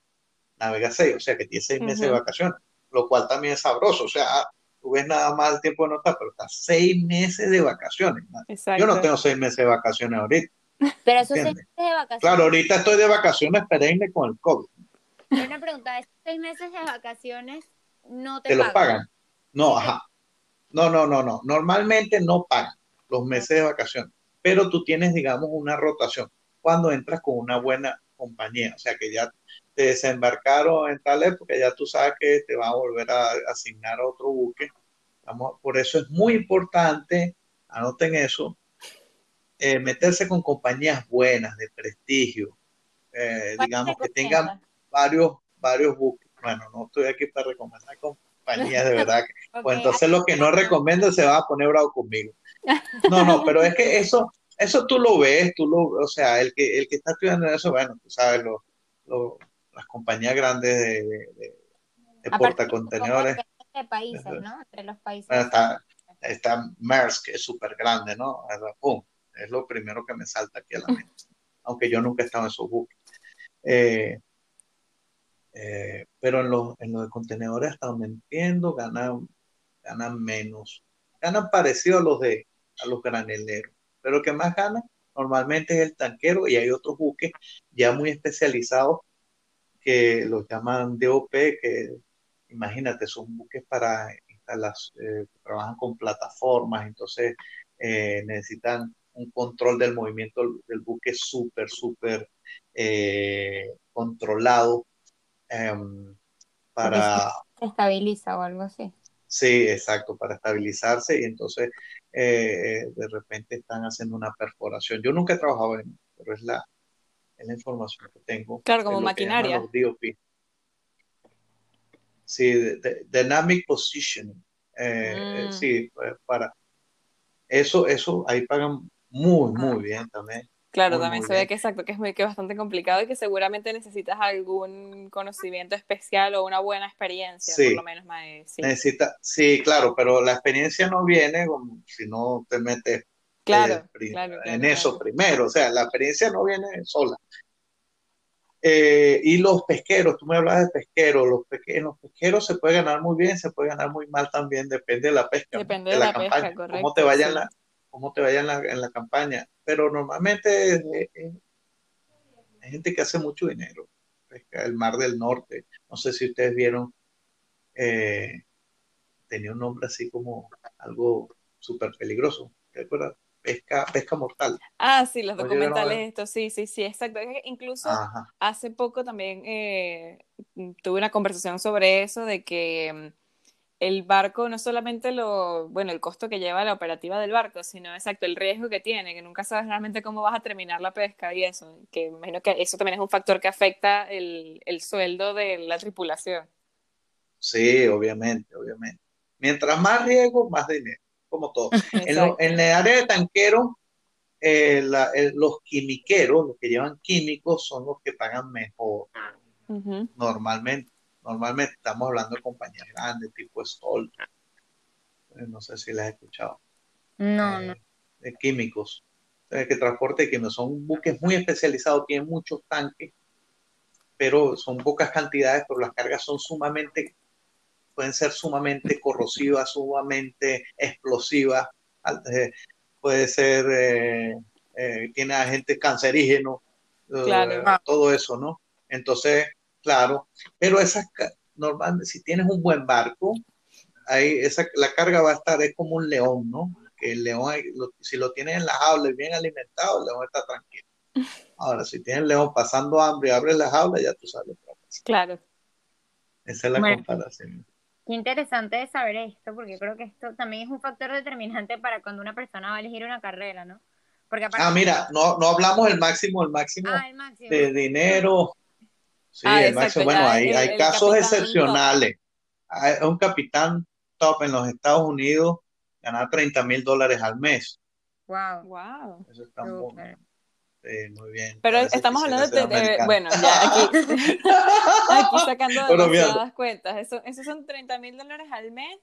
navegas 6, o sea que tienes 6 meses de vacaciones, lo cual también es sabroso, o sea, tú ves nada más el tiempo de nota, pero está seis meses de vacaciones. Yo no tengo seis meses de vacaciones ahorita. Pero esos seis meses de vacaciones. Claro, ahorita estoy de vacaciones perenne con el COVID. Una pregunta, ¿esos seis meses de vacaciones no te, ¿Te los pagan? No, ajá. No, no, no, no. Normalmente no pagan los meses de vacaciones, pero tú tienes, digamos, una rotación cuando entras con una buena compañía, o sea que ya te desembarcaron en tal época, ya tú sabes que te va a volver a asignar otro buque. por eso es muy importante, anoten eso, eh, meterse con compañías buenas, de prestigio, eh, digamos que tengan varios, varios buques. Bueno, no estoy aquí para recomendar compañías de verdad. Pues entonces lo que no recomiendo se va a poner bravo conmigo. No, no, pero es que eso, eso tú lo ves, tú lo, o sea, el que, el que está estudiando eso, bueno, tú sabes, lo, lo, las compañías grandes de, de, de portacontenedores. De países, ¿no? Entre los países. Está, está Maersk, que es súper grande, ¿no? Es lo primero que me salta aquí a la mente. Aunque yo nunca he estado en esos buques. Eh, eh, pero en los, en los de contenedores, hasta donde entiendo, ganan, ganan menos. Ganan parecido a los de a los graneleros. Pero lo que más gana normalmente es el tanquero y hay otros buques ya muy especializados que los llaman DOP, que imagínate, son buques para instalar, eh, trabajan con plataformas, entonces eh, necesitan un control del movimiento del buque súper, súper eh, controlado em, para... Estabiliza o algo así. Sí, exacto, para estabilizarse y entonces de repente están haciendo una perforación. Yo nunca he trabajado en, pero es la, es la información que tengo. Claro, como maquinaria. Sí, dynamic positioning. Eh, eh, mm. Sí, para eso, eso ahí pagan muy, muy bien también. Claro, también se ve que exacto, que es, muy, que bastante complicado y que seguramente necesitas algún conocimiento especial o una buena experiencia, por lo menos. Más, sí. Necesita, sí, claro, pero la experiencia no viene si no te metes Claro, en eso primero, o sea, la experiencia no viene sola. Eh, y los pesqueros, tú me hablas de pesqueros, los en los pesqueros se puede ganar muy bien, se puede ganar muy mal también, depende de la pesca. Depende de, la, campaña, correcto. Cómo te vaya, en, la, cómo te vaya en, la, en la campaña. Pero normalmente hay gente que hace mucho dinero. pesca del Mar del Norte. No sé si ustedes vieron, eh, tenía un nombre así como algo súper peligroso. ¿Te acuerdas? Pesca, pesca mortal. Ah, sí, los documentales, esto, sí, sí, sí, exacto. Incluso hace poco también eh, tuve una conversación sobre eso, de que mm, el barco no solamente lo, bueno, el costo que lleva la operativa del barco, sino exacto, el riesgo que tiene, que nunca sabes realmente cómo vas a terminar la pesca y eso, que imagino que eso también es un factor que afecta el, el sueldo de la tripulación. Sí, obviamente, obviamente. Mientras más riesgo, más dinero, como todo. en, en, el área de tanquero, eh, los quimiqueros, los que llevan químicos, son los que pagan mejor, normalmente Normalmente estamos hablando de compañías grandes, tipo Stolt. Eh, no sé si las has escuchado. No, no. Eh, de químicos. que transporte químicos. Son buques muy especializados, tienen muchos tanques, pero son pocas cantidades, pero las cargas son sumamente, pueden ser sumamente corrosivas, sumamente explosivas. Eh, puede ser, tiene agentes cancerígenos, todo eso, ¿no? Entonces, claro, pero esas, normalmente, si tienes un buen barco, ahí esa, la carga va a estar, es como un león, ¿no? Que el león, si lo tienes en la jaula y bien alimentado, el león está tranquilo. Ahora, si tienes el león pasando hambre y abres la jaula, ya tú sabes Claro. Esa es la comparación. Qué interesante saber esto, porque creo que esto también es un factor determinante para cuando una persona va a elegir una carrera, ¿no? Porque ah, mira, no, no hablamos del máximo, el máximo, ah, el máximo. de dinero, Sí, ah, Bueno, hay, hay casos excepcionales. Hay un capitán top en los Estados Unidos gana 30 mil dólares al mes. Wow. Wow. Eso está muy, sí, muy bien. Pero estamos hablando de, bueno, ya aquí, aquí sacando demasiadas cuentas. Eso, esos son 30 mil dólares al mes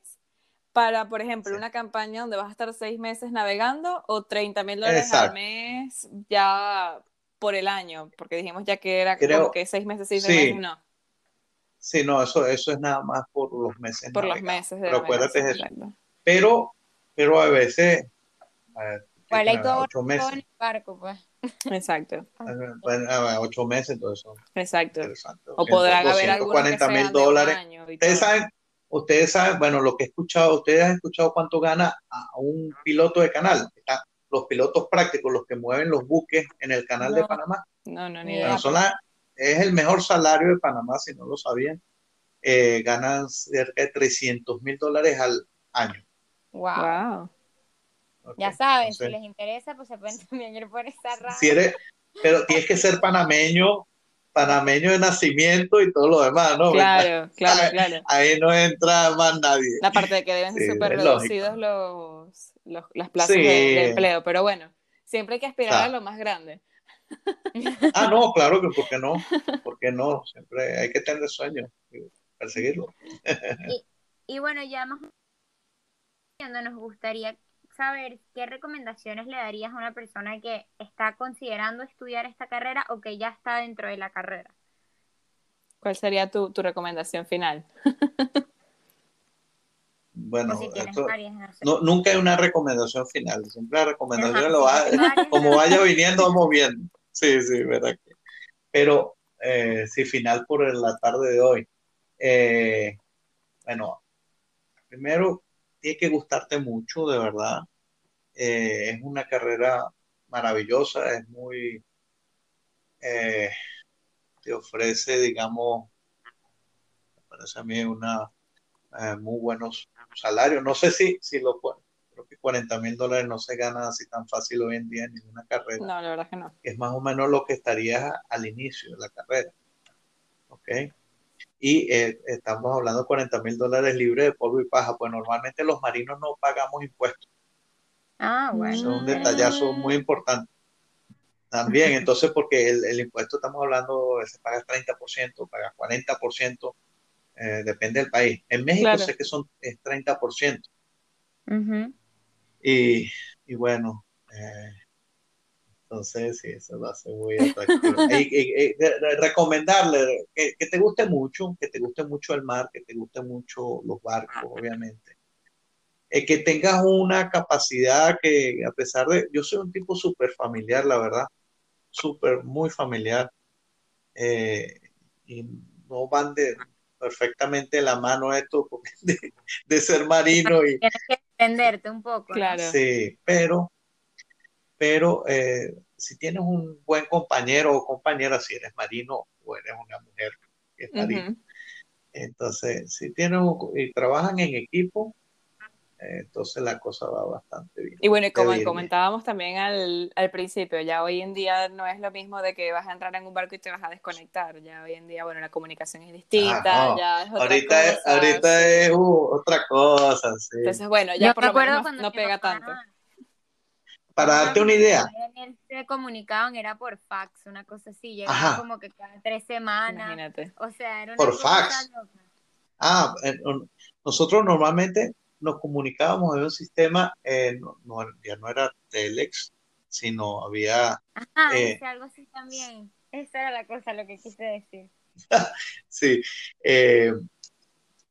para, por ejemplo, una campaña donde vas a estar seis meses navegando o 30 mil dólares al mes ya por el año, porque dijimos ya que era como que seis meses, seis meses, no. Sí, no, eso, eso es nada más por los meses. Por los meses. De pero acuérdate Pero, pero a veces... Bueno, hay todo ocho meses. en el barco, pues. Exacto. Bueno, ocho meses, entonces Exacto. O podrán haber algunos que mil dólares. Ustedes saben, ustedes saben, bueno, lo que he escuchado, ustedes han escuchado cuánto gana a un piloto de canal. Está los pilotos prácticos, los que mueven los buques en el canal de Panamá. No, no, ni idea. es el mejor salario de Panamá, si no lo sabían. Eh, ganan cerca de 300 mil dólares al año. Wow. ya saben, si les interesa, pues se pueden también ir por esta rama. Si eres, pero tienes que ser panameño, panameño de nacimiento y todo lo demás, ¿no? Claro, claro, claro. Ahí no entra más nadie. La parte de que deben ser súper reducidos los las plazas de, empleo, pero bueno, siempre hay que aspirar a lo más grande. Ah, no, claro que por qué no, por qué no, siempre hay que tener sueños, perseguirlo. Y, bueno, ya más nos gustaría saber qué recomendaciones le darías a una persona que está considerando estudiar esta carrera o que ya está dentro de la carrera. ¿Cuál sería tu, tu recomendación final? bueno, no, nunca hay una recomendación final, siempre la recomendación lo va, como vaya viniendo, vamos viendo. Sí, sí, verdad. Pero, eh, sí, final por la tarde de hoy. Eh, bueno, primero, tiene que gustarte mucho, de verdad. Eh, es una carrera maravillosa, es muy, te ofrece, digamos, me parece a mí una muy buenos salario. No sé si, si lo creo que 40 mil dólares no se gana así tan fácil hoy en día en ninguna carrera. No, la verdad que no. Es más o menos lo que estaría al inicio de la carrera. ¿Ok? Y eh, estamos hablando de 40 mil dólares libres de polvo y paja, pues normalmente los marinos no pagamos impuestos. Ah, bueno. es un detallazo muy importante. También, entonces, porque el, el impuesto estamos hablando, se paga 30%, paga 40%, eh, depende del país. En México sé que son es 30%. y, y, bueno, eh, entonces sí, eso a ser muy atractivo. y, recomendarle que, te guste mucho, que te guste mucho el mar, que te guste mucho los barcos, obviamente. Eh, que tengas una capacidad que, a pesar de, yo soy un tipo súper familiar, la verdad, súper, muy familiar. y no van de perfectamente la mano esto de, de ser marino y Tienes que entenderte un poco. ¿no? Claro. sí, pero pero eh, si tienes un buen compañero o compañera, si eres marino o eres una mujer que es marino, entonces si tienes un- y trabajan en equipo, entonces la cosa va bastante bien. Y bueno, y como comentábamos también al, al principio, ya hoy en día no es lo mismo de que vas a entrar en un barco y te vas a desconectar. Ya hoy en día, bueno, la comunicación es distinta, Ah, no. ya es otra Ahorita es, cosa, ahorita sí. es uh, otra cosa, sí. Entonces, bueno, ya Yo por lo menos no, pega tanto. Para darte una idea, se comunicaban, era por fax, una cosa así, como que cada tres semanas, Imagínate. o sea, era una Por cosa fax. loca. ah, no- nosotros normalmente nos comunicábamos en un sistema, eh, no, no- ya no era Telex, sino había, Ajá, Eh, hice algo así también. Esa era la cosa, lo que quise decir. sí, eh,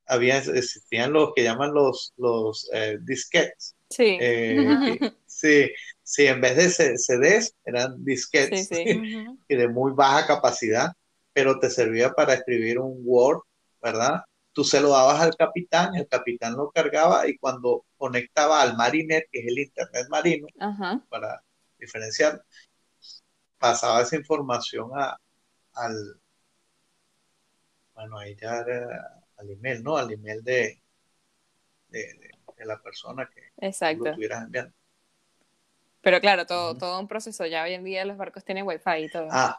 había, existían los que llaman los, los eh, disquetes. Sí. Eh, sí, sí, en vez de CDs eran Sí, disquetes sí. Ujú. y de muy baja capacidad, pero te servía para escribir un Word, ¿verdad? Tú se lo dabas al capitán, el capitán lo cargaba y cuando conectaba al Marinet, que es el Internet marino, Ajá. para diferenciar, pasaba esa información a, al, bueno, ahí ya era al email, ¿no? Al email de, de, de- de la persona que Exacto. lo estuvieras enviando. Pero claro, todo, todo un proceso. Ya hoy en día los barcos tienen wifi y todo. Ah,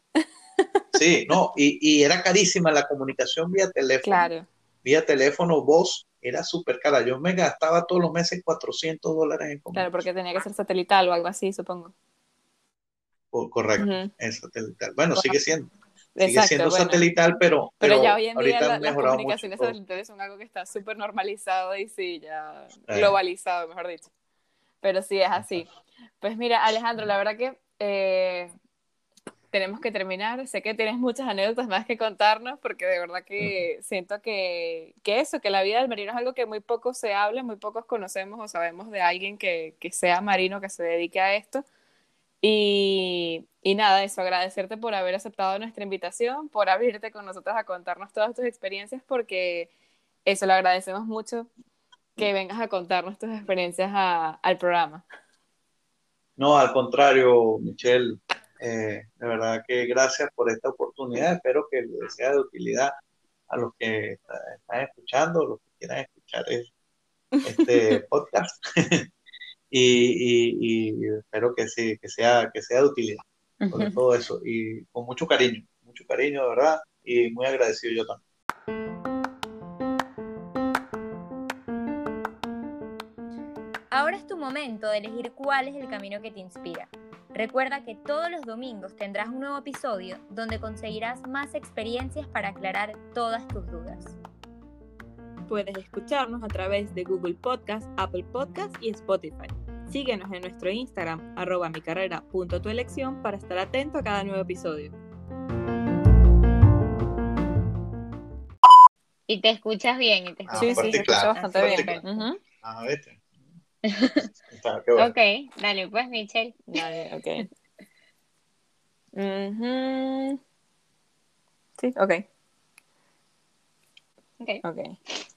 sí, no, y, y era carísima la comunicación vía teléfono. Claro. Vía teléfono, voz, era súper cara. Yo me gastaba todos los meses 400 dólares en Claro, comunicación. porque tenía que ser satelital o algo así, supongo. Por- Correcto, Ujú. es satelital. Bueno, sigue siendo, sigue Exacto, siendo bueno. satelital, pero, Pero ya hoy en día la- las comunicaciones mucho satelitales son algo que está súper normalizado y sí, ya Eh. globalizado, mejor dicho. Pero sí es así. Pues mira, Alejandro, la verdad que eh, tenemos que terminar. Sé que tienes muchas anécdotas más que contarnos porque de verdad que siento que, que eso, que la vida del marino es algo que muy poco se habla, muy pocos conocemos o sabemos de alguien que, que sea marino, que se dedique a esto. Y, y nada, eso, agradecerte por haber aceptado nuestra invitación, por abrirte con nosotros a contarnos todas tus experiencias, porque eso lo agradecemos mucho que vengas a contarnos tus experiencias a- al programa. No, al contrario, Michelle, eh, de verdad que gracias por esta oportunidad. Espero que les sea de utilidad a los que está- están escuchando, los que quieran escuchar es- este podcast. y, y- y espero que sí, que sea, que sea de utilidad, sobre todo eso. Y con mucho cariño, mucho cariño, de verdad, y muy agradecido yo también. Ahora es tu momento de elegir cuál es el camino que te inspira. Recuerda que todos los domingos tendrás un nuevo episodio donde conseguirás más experiencias para aclarar todas tus dudas. Puedes escucharnos a través de Google Podcast, Apple Podcast y Spotify. Síguenos en nuestro Instagram, arroba mi carrera punto tu elección, para estar atento a cada nuevo episodio. Y te escuchas bien, y te Ah, escuchas Sí, sí, claro, bastante bien. claro. Ujú. Ah, vete. Está, qué bueno. Ok, dale pues, Michelle. Dale, ok. Ujú. Sí, ok. Ok. Ok.